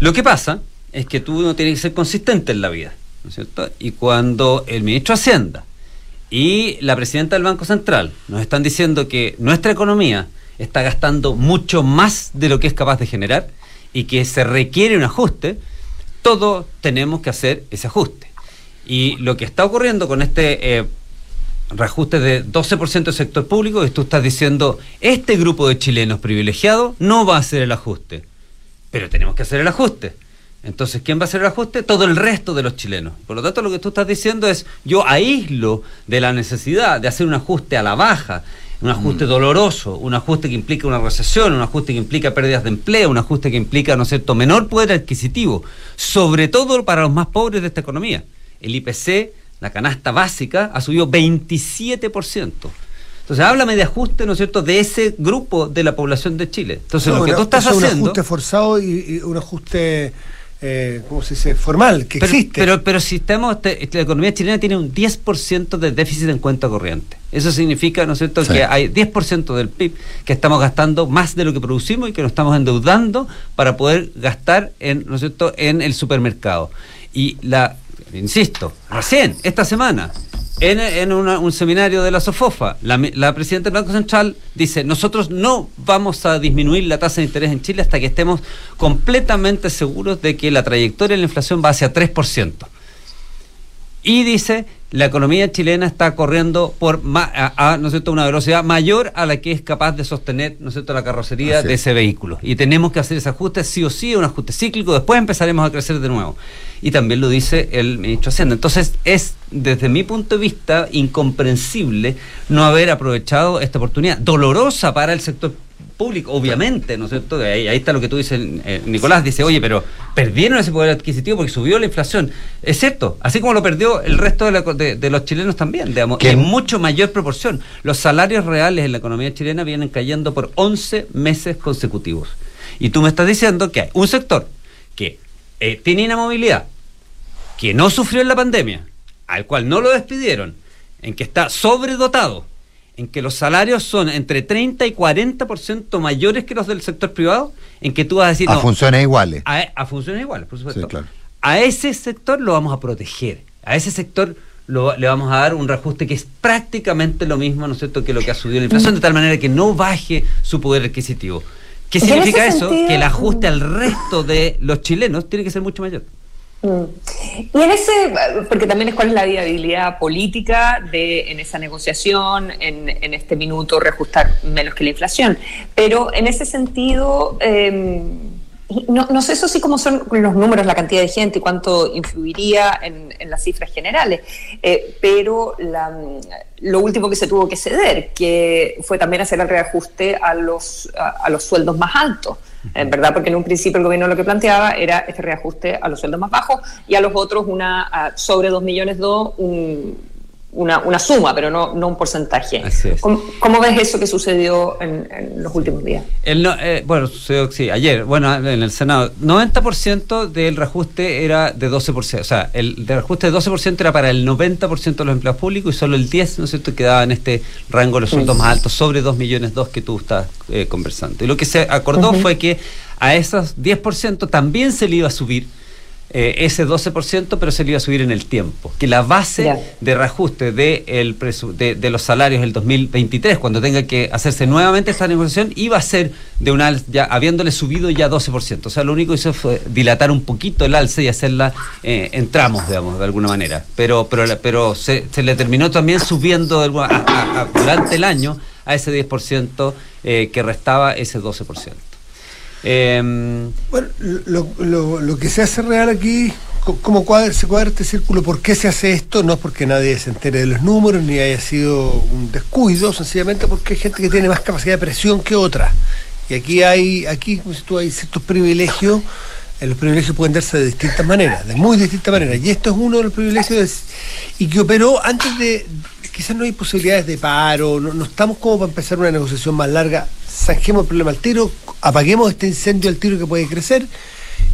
Lo que pasa es que tú no tienes que ser consistente en la vida, Y cuando el ministro de Hacienda y la presidenta del Banco Central nos están diciendo que nuestra economía está gastando mucho más de lo que es capaz de generar y que se requiere un ajuste, todos tenemos que hacer ese ajuste. Y lo que está ocurriendo con este eh, reajuste de 12% del sector público es tú estás diciendo, este grupo de chilenos privilegiados no va a hacer el ajuste, pero tenemos que hacer el ajuste. Entonces, ¿quién va a hacer el ajuste? Todo el resto de los chilenos. Por lo tanto, lo que tú estás diciendo es, yo aíslo de la necesidad de hacer un ajuste a la baja, un ajuste doloroso, un ajuste que implica una recesión, un ajuste que implica pérdidas de empleo, un ajuste que implica, ¿no es cierto?, menor poder adquisitivo, sobre todo para los más pobres de esta economía. El IPC, la canasta básica, ha subido 27%. Entonces, háblame de ajuste, ¿no es cierto?, de ese grupo de la población de Chile. Entonces, No, lo que tú estás eso es haciendo... Un ajuste forzado y, y un ajuste, eh, ¿cómo se dice? Formal, que pero, existe. Pero, pero si estamos, te- la economía chilena tiene un 10% de déficit en cuenta corriente. Eso significa, ¿no es cierto?, Sí. que hay 10% del PIB que estamos gastando más de lo que producimos y que nos estamos endeudando para poder gastar en, ¿no es cierto?, en el supermercado. Y la, insisto, recién, esta semana, en, un seminario de la SOFOFA, la, la presidenta del Banco Central dice, nosotros no vamos a disminuir la tasa de interés en Chile hasta que estemos completamente seguros de que la trayectoria de la inflación va hacia 3%. Y dice, la economía chilena está corriendo por ma- a, a, ¿no es cierto? una velocidad mayor a la que es capaz de sostener ¿no es cierto? la carrocería Así de es. ese vehículo. Y tenemos que hacer ese ajuste sí o sí, un ajuste cíclico, después empezaremos a crecer de nuevo. Y también lo dice el ministro Hacienda. Entonces es, desde mi punto de vista, incomprensible no haber aprovechado esta oportunidad, dolorosa para el sector público, obviamente, ¿no es cierto? Ahí, ahí está lo que tú dices, eh, Nicolás, dice, oye, pero perdieron ese poder adquisitivo porque subió la inflación. Es cierto, así como lo perdió el resto de, la de los chilenos también, digamos, ¿Qué? en mucho mayor proporción. Los salarios reales en la economía chilena vienen cayendo por 11 meses consecutivos. Y tú me estás diciendo que hay un sector que eh, tiene inamovilidad, que no sufrió en la pandemia, al cual no lo despidieron, en que está sobredotado, en que los salarios son entre 30 y 40% mayores que los del sector privado, en que tú vas a decir, A no, funciones iguales. a, a funciones iguales, por supuesto. Sí, claro. A ese sector lo vamos a proteger, a ese sector lo- le vamos a dar un reajuste que es prácticamente lo mismo, ¿no es cierto?, que lo que ha subido la inflación, de tal manera que no baje su poder adquisitivo. ¿Qué significa eso? sentido- Que el ajuste al resto de los chilenos tiene que ser mucho mayor. Mm. Y en ese, porque también es cuál es la viabilidad política de en esa negociación, en, este minuto reajustar menos que la inflación. Pero en ese sentido, eh, no, no sé eso sí cómo son los números, la cantidad de gente y cuánto influiría en, las cifras generales, eh, pero lo último que se tuvo que ceder, que fue también hacer el reajuste a los, a los sueldos más altos. En verdad, porque en un principio el gobierno lo que planteaba era este reajuste a los sueldos más bajos y a los otros una a sobre 2 millones 2 un, una, una suma, pero no, no un porcentaje. Así es. ¿Cómo, cómo ves eso que sucedió en, en los últimos días? El no- eh, bueno, sucedió, sí, ayer, bueno, en el Senado, 90% del reajuste era de 12%, o sea, el de reajuste de 12% era para el 90% de los empleados públicos y solo el 10%, ¿no es cierto?, quedaba en este rango de los sueldos más altos, sobre 2 millones 2 que tú estás eh, conversando. Y lo que se acordó fue que a esos 10% también se le iba a subir eh, ese 12%, pero se le iba a subir en el tiempo. Que la base de reajuste de, el presu- de, de los salarios del 2023, cuando tenga que hacerse nuevamente esta negociación, iba a ser de un alza, ya habiéndole subido ya 12%. O sea, lo único que hizo fue dilatar un poquito el alza y hacerla eh, en tramos, digamos, de alguna manera. Pero, pero, pero se, se le terminó también subiendo de a- a- durante el año a ese 10% eh, que restaba ese 12%. Em, Bueno, lo, que se hace real aquí, ¿cómo se cuadra este círculo? ¿Por qué se hace esto? No es porque nadie se entere de los números, ni haya sido un descuido, sencillamente porque hay gente que tiene más capacidad de presión que otra. Y aquí hay, aquí, como si tú hay ciertos privilegios, eh, los privilegios pueden darse de distintas maneras, de muy distintas maneras. Y esto es uno de los privilegios y que operó antes de, quizás no hay posibilidades de paro, no estamos como para empezar una negociación más larga, zanjemos el problema al tiro, apaguemos este incendio al tiro que puede crecer.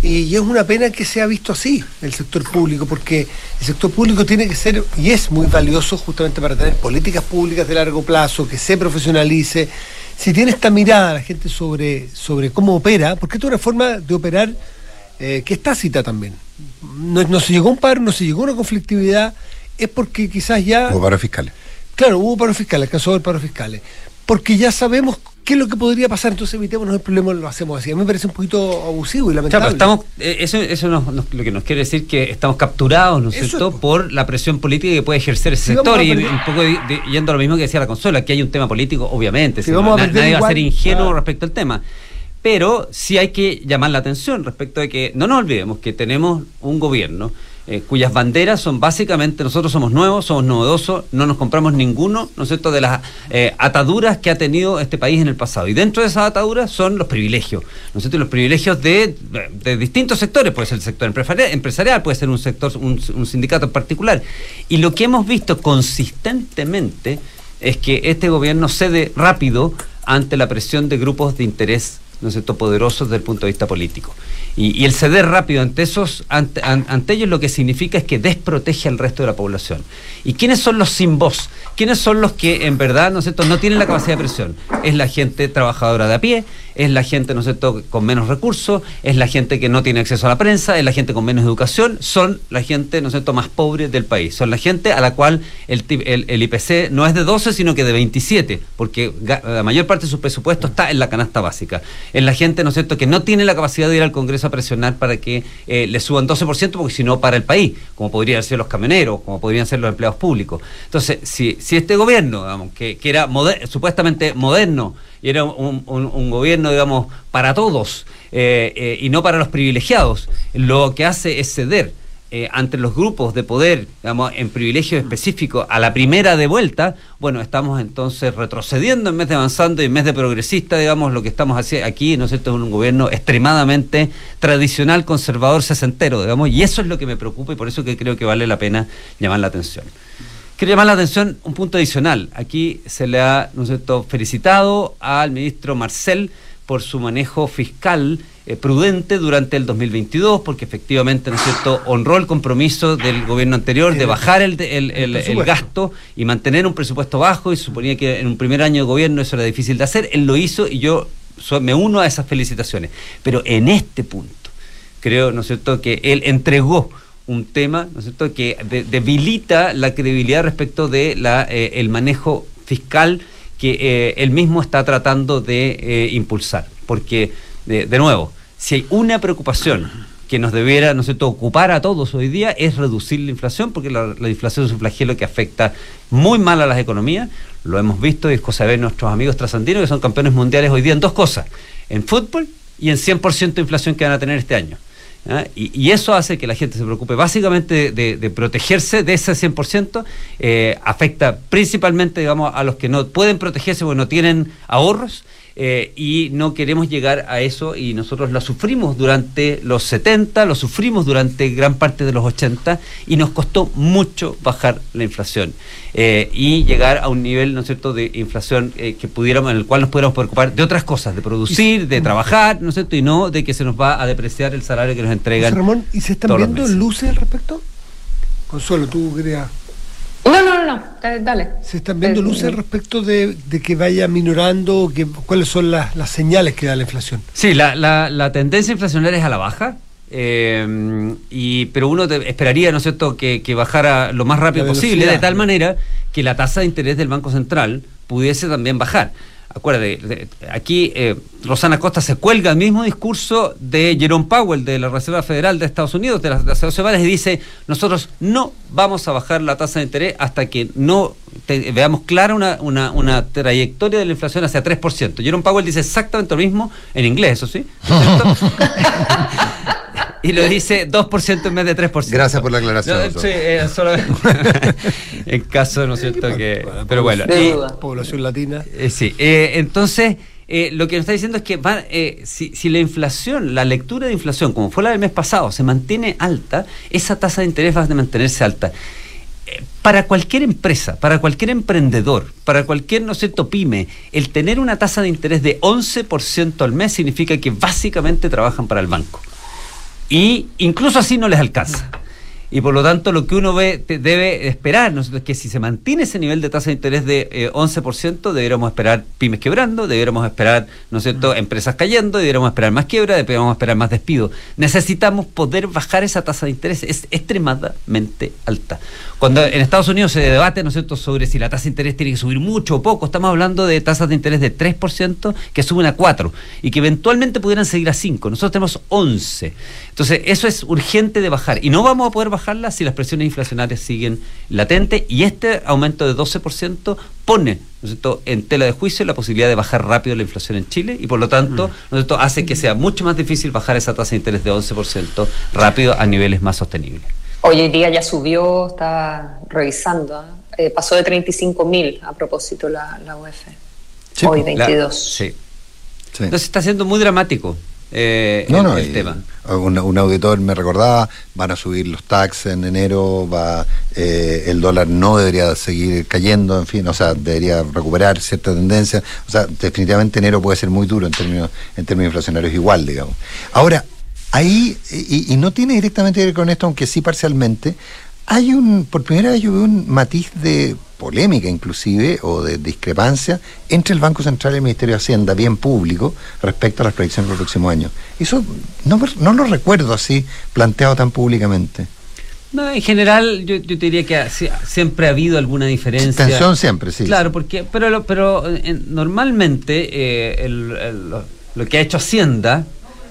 Y, es una pena que se ha visto así el sector público, porque el sector público tiene que ser y es muy valioso justamente para tener políticas públicas de largo plazo, que se profesionalice. Si tiene esta mirada la gente sobre, sobre cómo opera, porque esto es una forma de operar eh, que es tácita también. No, no se llegó a un paro, no se llegó a una conflictividad, es porque quizás ya... O para fiscales. Claro, hubo paros fiscales, alcanzó haber paros fiscales. Porque ya sabemos qué es lo que podría pasar, entonces evitémonos el problema, lo hacemos así. A mí me parece un poquito abusivo y Claro, lamentable. pero estamos, eh, eso eso nos- nos- lo que nos quiere decir que estamos capturados, ¿no es cierto?, es, por la presión política que puede ejercer ese Si sector. Y un poco de- de- yendo a lo mismo que decía la consola, aquí hay un tema político, obviamente. Si vamos a nadie va a ser ingenuo claro. respecto al tema. Pero sí hay que llamar la atención respecto de que no nos olvidemos que tenemos un gobierno eh, cuyas banderas son básicamente nosotros somos nuevos, somos novedosos, no nos compramos ninguno, ¿no es cierto?, de las eh, ataduras que ha tenido este país en el pasado. Y dentro de esas ataduras son los privilegios, ¿no es cierto?, los privilegios de, de distintos sectores, puede ser el sector empresarial, puede ser un sector, un, un sindicato en particular. Y lo que hemos visto consistentemente es que este gobierno cede rápido ante la presión de grupos de interés ¿no es cierto?, poderosos desde el punto de vista político. Y, y el ceder rápido ante esos, ante, an- ante ellos lo que significa es que desprotege al resto de la población. ¿Y quiénes son los sin voz? ¿Quiénes son los que en verdad, ¿no es cierto?, no tienen la capacidad de presión? Es la gente trabajadora de a pie, es la gente, ¿no es cierto?, con menos recursos, es la gente que no tiene acceso a la prensa, es la gente con menos educación, son la gente, ¿no es cierto?, más pobre del país. Son la gente a la cual el, el, IPC no es de 12, sino que de 27, porque la mayor parte de su presupuesto está en la canasta básica. Es la gente, ¿no es cierto?, que no tiene la capacidad de ir al Congreso a presionar para que eh, le suban 12%, porque si no, para el país, como podrían ser los camioneros, como podrían ser los empleados públicos. Entonces, si, si este gobierno, digamos, que, que era supuestamente moderno, y era un, gobierno, digamos, para todos eh, eh, y no para los privilegiados, lo que hace es ceder eh, ante los grupos de poder, digamos, en privilegios específicos, a la primera de vuelta, bueno, estamos entonces retrocediendo en vez de avanzando y en vez de progresista, digamos, lo que estamos haciendo aquí, ¿no es cierto?, es un gobierno extremadamente tradicional, conservador, sesentero, digamos, y eso es lo que me preocupa y por eso que creo que vale la pena llamar la atención. Quiero llamar la atención un punto adicional. Aquí se le ha, ¿no es cierto?, felicitado al ministro Marcel por su manejo fiscal eh, prudente durante el 2022, porque efectivamente, ¿no es cierto?, honró el compromiso del gobierno anterior de bajar el, de- el- el- el presupuesto. gasto y mantener un presupuesto bajo, y suponía que en un primer año de gobierno eso era difícil de hacer. Él lo hizo y yo so- me uno a esas felicitaciones. Pero en este punto, creo, ¿no es cierto?, que él entregó un tema, ¿no es cierto?, que de- debilita la credibilidad respecto de la, eh, el manejo fiscal que eh, él mismo está tratando de eh, impulsar. Porque, de, de nuevo, si hay una preocupación que nos debiera, ¿no es cierto?, ocupar a todos hoy día es reducir la inflación, porque la, la inflación es un flagelo que afecta muy mal a las economías. Lo hemos visto y es cosa de nuestros amigos trasandinos que son campeones mundiales hoy día en dos cosas, en fútbol y en 100% de inflación que van a tener este año. ¿Ah? Y, eso hace que la gente se preocupe básicamente de, de- de protegerse de ese 100%, eh, afecta principalmente digamos, a los que no pueden protegerse porque no tienen ahorros. Eh, y no queremos llegar a eso y nosotros lo sufrimos durante los 70, lo sufrimos durante gran parte de los 80 y nos costó mucho bajar la inflación eh, y llegar a un nivel, ¿no es cierto?, de inflación eh, que pudiéramos, en el cual nos pudiéramos preocupar de otras cosas, de producir, de trabajar, ¿no es cierto?, y no de que se nos va a depreciar el salario que nos entregan. José Ramón, ¿y se están viendo luces al respecto? Consuelo, tú querías. No, no, no, dale. ¿Se están viendo Eh, luces al respecto de, de que vaya minorando? Que, ¿Cuáles son las, las señales que da la inflación? Sí, la, la, la tendencia inflacionaria es a la baja. eh, y, pero uno te- esperaría, ¿no es cierto?, que, que bajara lo más rápido posible, de tal manera que la tasa de interés del Banco Central pudiese también bajar. Acuérdate, aquí eh, Rosana Costa se cuelga el mismo discurso de Jerome Powell de la Reserva Federal de Estados Unidos de las, de hace dos semanas y dice, nosotros no vamos a bajar la tasa de interés hasta que no te- veamos clara una, una, una trayectoria de la inflación hacia 3%. Jerome Powell dice exactamente lo mismo, en inglés, eso sí, *laughs* ¿cierto? *laughs* y lo dice 2% en vez de 3%. Gracias por la aclaración. No, sí, eh, solo *laughs* en caso, ¿no es cierto? que Pero bueno. Población latina. eh, sí, eh, entonces eh, lo que nos está diciendo es que van, eh, si, si la inflación, la lectura de inflación, como fue la del mes pasado, se mantiene alta, esa tasa de interés va a mantenerse alta. Para cualquier empresa, para cualquier emprendedor, para cualquier, ¿no es cierto?, pyme, el tener una tasa de interés de 11% al mes significa que básicamente trabajan para el banco. Y incluso así no les alcanza. Y por lo tanto, lo que uno ve, te- debe esperar ¿no es que si se mantiene ese nivel de tasa de interés de eh, 11%, deberíamos esperar pymes quebrando, deberíamos esperar ¿no es cierto? empresas cayendo, deberíamos esperar más quiebra, deberíamos esperar más despido. Necesitamos poder bajar esa tasa de interés, es extremadamente alta. Cuando en Estados Unidos se debate ¿no es cierto? sobre si la tasa de interés tiene que subir mucho o poco, estamos hablando de tasas de interés de 3% que suben a 4% y que eventualmente pudieran seguir a 5%. Nosotros tenemos 11%. Entonces, eso es urgente de bajar. Y no vamos a poder bajarla si las presiones inflacionarias siguen latentes. Y este aumento de 12% pone ¿no es cierto? en tela de juicio la posibilidad de bajar rápido la inflación en Chile y por lo tanto ¿no es cierto? hace que sea mucho más difícil bajar esa tasa de interés de 11% rápido a niveles más sostenibles. Hoy en día ya subió, está revisando, ¿ah? Eh, pasó de 35 mil a propósito la, la UEF. Hoy La- 22. sí. Entonces está siendo muy dramático. Eh, No, el, no, el y tema. Un, un auditor me recordaba, van a subir los tax en enero, va eh, el dólar no debería seguir cayendo, en fin, o sea, debería recuperar cierta tendencia. O sea, definitivamente enero puede ser muy duro en términos, en términos inflacionarios igual, digamos. Ahora, ahí, y, y no tiene directamente que ver con esto, aunque sí parcialmente, hay un, por primera vez yo veo un matiz de polémica inclusive o de discrepancia entre el Banco Central y el Ministerio de Hacienda, bien público, respecto a las proyecciones del próximo año. Eso no, me- no lo recuerdo así planteado tan públicamente. No, en general yo, yo te diría que siempre ha habido alguna diferencia. Tensión siempre, sí. Claro, porque pero lo- pero eh, normalmente eh, el- el- lo, que ha hecho Hacienda,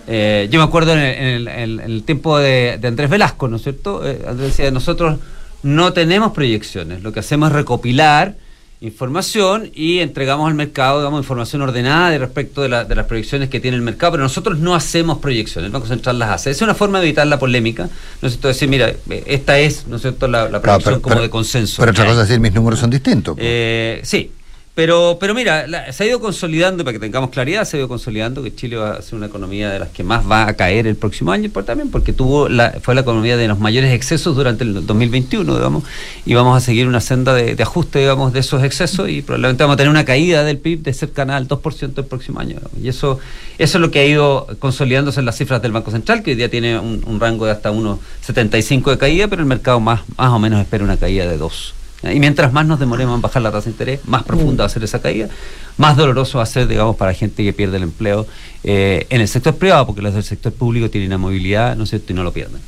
eh, yo me acuerdo en el, en el- en tiempo de, de Andrés Velasco, ¿no es cierto? Eh, Andrés decía, nosotros no tenemos proyecciones, lo que hacemos es recopilar información y entregamos al mercado, digamos, información ordenada de respecto de, la- de las proyecciones que tiene el mercado, pero nosotros no hacemos proyecciones, el Banco Central las hace. Es una forma de evitar la polémica, ¿no es cierto? Decir, mira, eh, esta es, ¿no es cierto?, la, la Claro, proyección pero- como pero- de consenso. Pero otra que cosa es decir, mis números son distintos. Eh, sí, pero, pero mira, la- se ha ido consolidando, para que tengamos claridad, se ha ido consolidando que Chile va a ser una economía de las que más va a caer el próximo año, por, también porque tuvo la, fue la economía de los mayores excesos durante el 2021, digamos, y vamos a seguir una senda de, de ajuste, digamos, de esos excesos y probablemente vamos a tener una caída del PIB de cercana al 2% el próximo año. Y eso, eso es lo que ha ido consolidándose en las cifras del Banco Central, que hoy día tiene un, un rango de hasta unos 75 de caída, pero el mercado más, más o menos espera una caída de 2. Y mientras más nos demoremos en bajar la tasa de interés, más profunda va a ser esa caída, más doloroso va a ser, digamos, para gente que pierde el empleo eh, en el sector privado, porque los del sector público tienen una movilidad, ¿no es cierto?, y no lo pierden.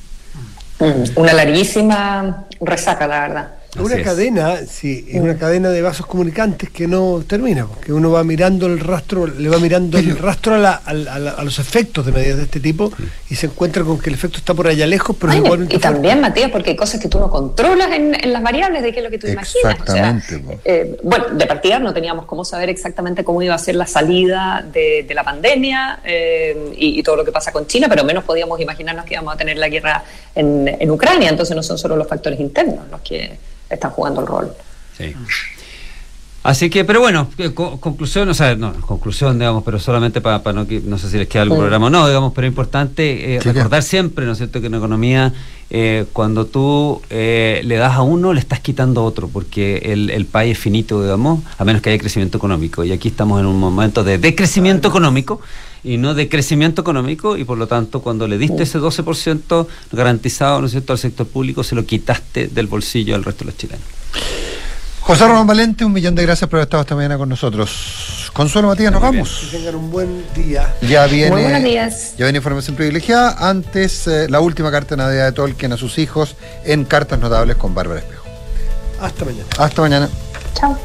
Mm, Una larguísima resaca, la verdad. Una es. cadena, sí, es una cadena de vasos comunicantes que no termina, porque uno va mirando el rastro, le va mirando el rastro a, la- a la- a la- a los efectos de medidas de este tipo y se encuentra con que el efecto está por allá lejos, pero Ay, igualmente y también, Matías, porque hay cosas que tú no controlas en, en las variables de qué es lo que tú imaginas. O sea, eh, bueno, de partida no teníamos cómo saber exactamente cómo iba a ser la salida de, de la pandemia eh, y, y todo lo que pasa con China, pero menos podíamos imaginarnos que íbamos a tener la guerra en, en Ucrania. Entonces no son solo los factores internos los que están jugando el rol. Sí. Así que, pero bueno, co- conclusión, o sea, no, conclusión, digamos, pero solamente para no, que- no sé si les queda algún Sí. programa o no, digamos, pero es importante eh, Sí, recordar siempre, ¿no es cierto?, que en economía, eh, cuando tú eh, le das a uno, le estás quitando a otro, porque el, el país es finito, digamos, a menos que haya crecimiento económico. Y aquí estamos en un momento de decrecimiento económico y no de crecimiento económico, y por lo tanto, cuando le diste ese 12% garantizado, ¿no es cierto?, al sector público, se lo quitaste del bolsillo al resto de los chilenos. José Román Valente, un millón de gracias por haber estado esta mañana con nosotros. Consuelo Matías, nos vamos. que tengan un buen día. Ya viene, Muy buenos días. ya viene información privilegiada. Antes, eh, la última carta de Navidad de Tolkien a sus hijos en Cartas Notables con Bárbara Espejo. Hasta mañana. Hasta mañana. Chao.